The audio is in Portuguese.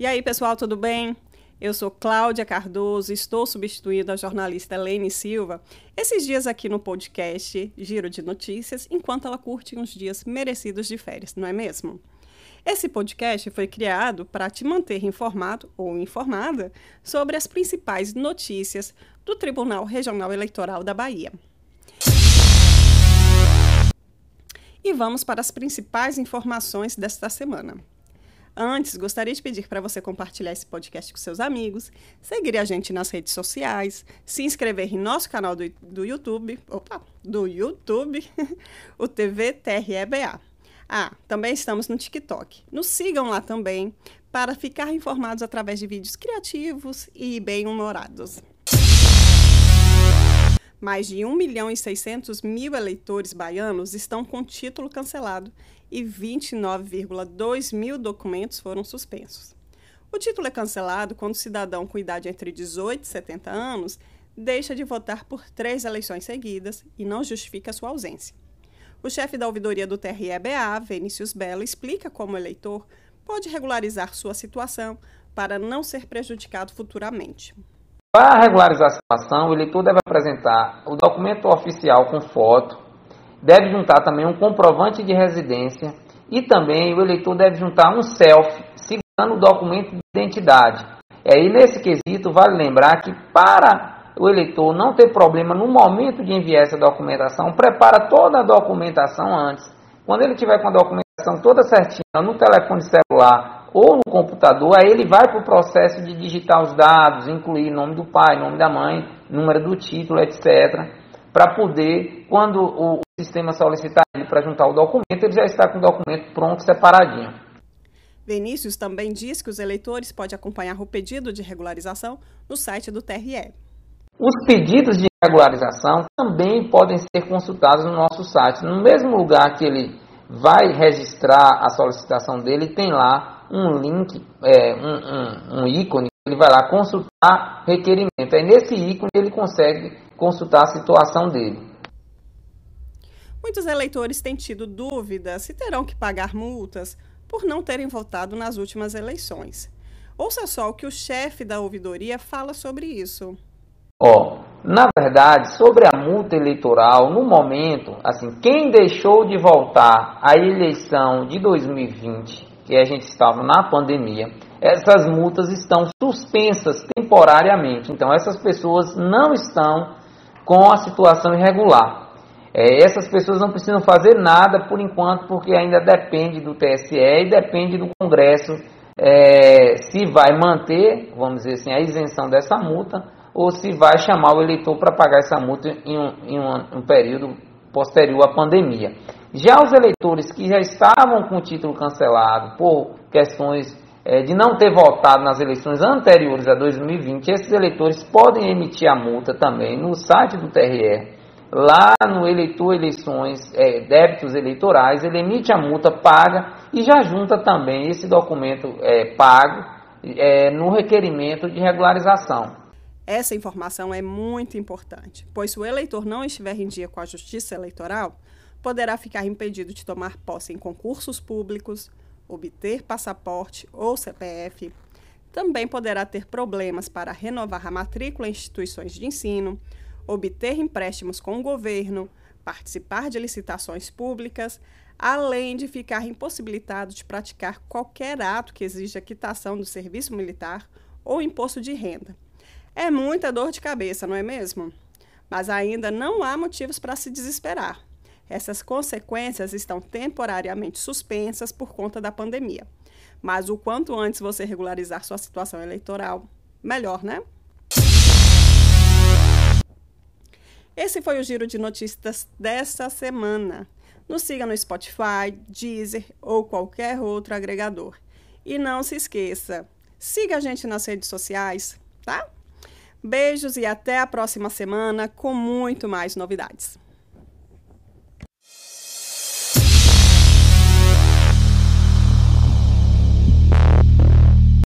E aí, pessoal, tudo bem? Eu sou Cláudia Cardoso, estou substituindo a jornalista Lene Silva esses dias aqui no podcast Giro de Notícias, enquanto ela curte uns dias merecidos de férias, não é mesmo? Esse podcast foi criado para te manter informado ou informada sobre as principais notícias do Tribunal Regional Eleitoral da Bahia. E vamos para as principais informações desta semana. Antes, gostaria de pedir para você compartilhar esse podcast com seus amigos, seguir a gente nas redes sociais, se inscrever em nosso canal do, do YouTube, opa, do YouTube, o TV TREBA. Ah, também estamos no TikTok. Nos sigam lá também para ficar informados através de vídeos criativos e bem-humorados. Mais de 1 milhão e 600 mil eleitores baianos estão com título cancelado e 29,2 mil documentos foram suspensos. O título é cancelado quando o cidadão com idade entre 18 e 70 anos deixa de votar por três eleições seguidas e não justifica sua ausência. O chefe da ouvidoria do TRE-BA, Vinícius Belo, explica como o eleitor pode regularizar sua situação para não ser prejudicado futuramente. Para regularizar a situação, o eleitor deve apresentar o documento oficial com foto, deve juntar também um comprovante de residência e também o eleitor deve juntar um selfie segurando o documento de identidade. E aí, nesse quesito, vale lembrar que para o eleitor não ter problema no momento de enviar essa documentação, prepara toda a documentação antes. Quando ele tiver com a documentação toda certinha no telefone celular ou no computador, aí ele vai para o processo de digitar os dados, incluir nome do pai, nome da mãe, número do título, etc para poder, quando o sistema solicitar ele para juntar o documento, ele já está com o documento pronto, separadinho. Vinícius também diz que os eleitores podem acompanhar o pedido de regularização no site do TRE. Os pedidos de regularização também podem ser consultados no nosso site. No mesmo lugar que ele vai registrar a solicitação dele, tem lá um link, é, um, um, um ícone, ele vai lá consultar requerimento. Aí nesse ícone ele consegue consultar a situação dele. Muitos eleitores têm tido dúvidas se terão que pagar multas por não terem votado nas últimas eleições. Ouça só o que o chefe da ouvidoria fala sobre isso. Ó, oh, na verdade, sobre a multa eleitoral, no momento, assim, quem deixou de voltar à eleição de 2020, que a gente estava na pandemia, essas multas estão suspensas temporariamente. Então, essas pessoas não estão com a situação irregular. É, essas pessoas não precisam fazer nada por enquanto, porque ainda depende do TSE e depende do Congresso é, se vai manter, vamos dizer assim, a isenção dessa multa ou se vai chamar o eleitor para pagar essa multa em um, em um, um período posterior à pandemia. Já os eleitores que já estavam com o título cancelado por questões é, de não ter votado nas eleições anteriores a 2020, esses eleitores podem emitir a multa também no site do TRE. Lá no eleitor eleições, é, débitos eleitorais, ele emite a multa, paga e já junta também esse documento é, pago é, no requerimento de regularização. Essa informação é muito importante, pois se o eleitor não estiver em dia com a Justiça Eleitoral, poderá ficar impedido de tomar posse em concursos públicos, obter passaporte ou CPF, também poderá ter problemas para renovar a matrícula em instituições de ensino, obter empréstimos com o governo, participar de licitações públicas, além de ficar impossibilitado de praticar qualquer ato que exija quitação do serviço militar ou imposto de renda. É muita dor de cabeça, não é mesmo? Mas ainda não há motivos para se desesperar. Essas consequências estão temporariamente suspensas por conta da pandemia. Mas o quanto antes você regularizar sua situação eleitoral, melhor, né? Esse foi o giro de notícias dessa semana. Nos siga no Spotify, Deezer ou qualquer outro agregador. E não se esqueça, siga a gente nas redes sociais, tá? Beijos e até a próxima semana com muito mais novidades.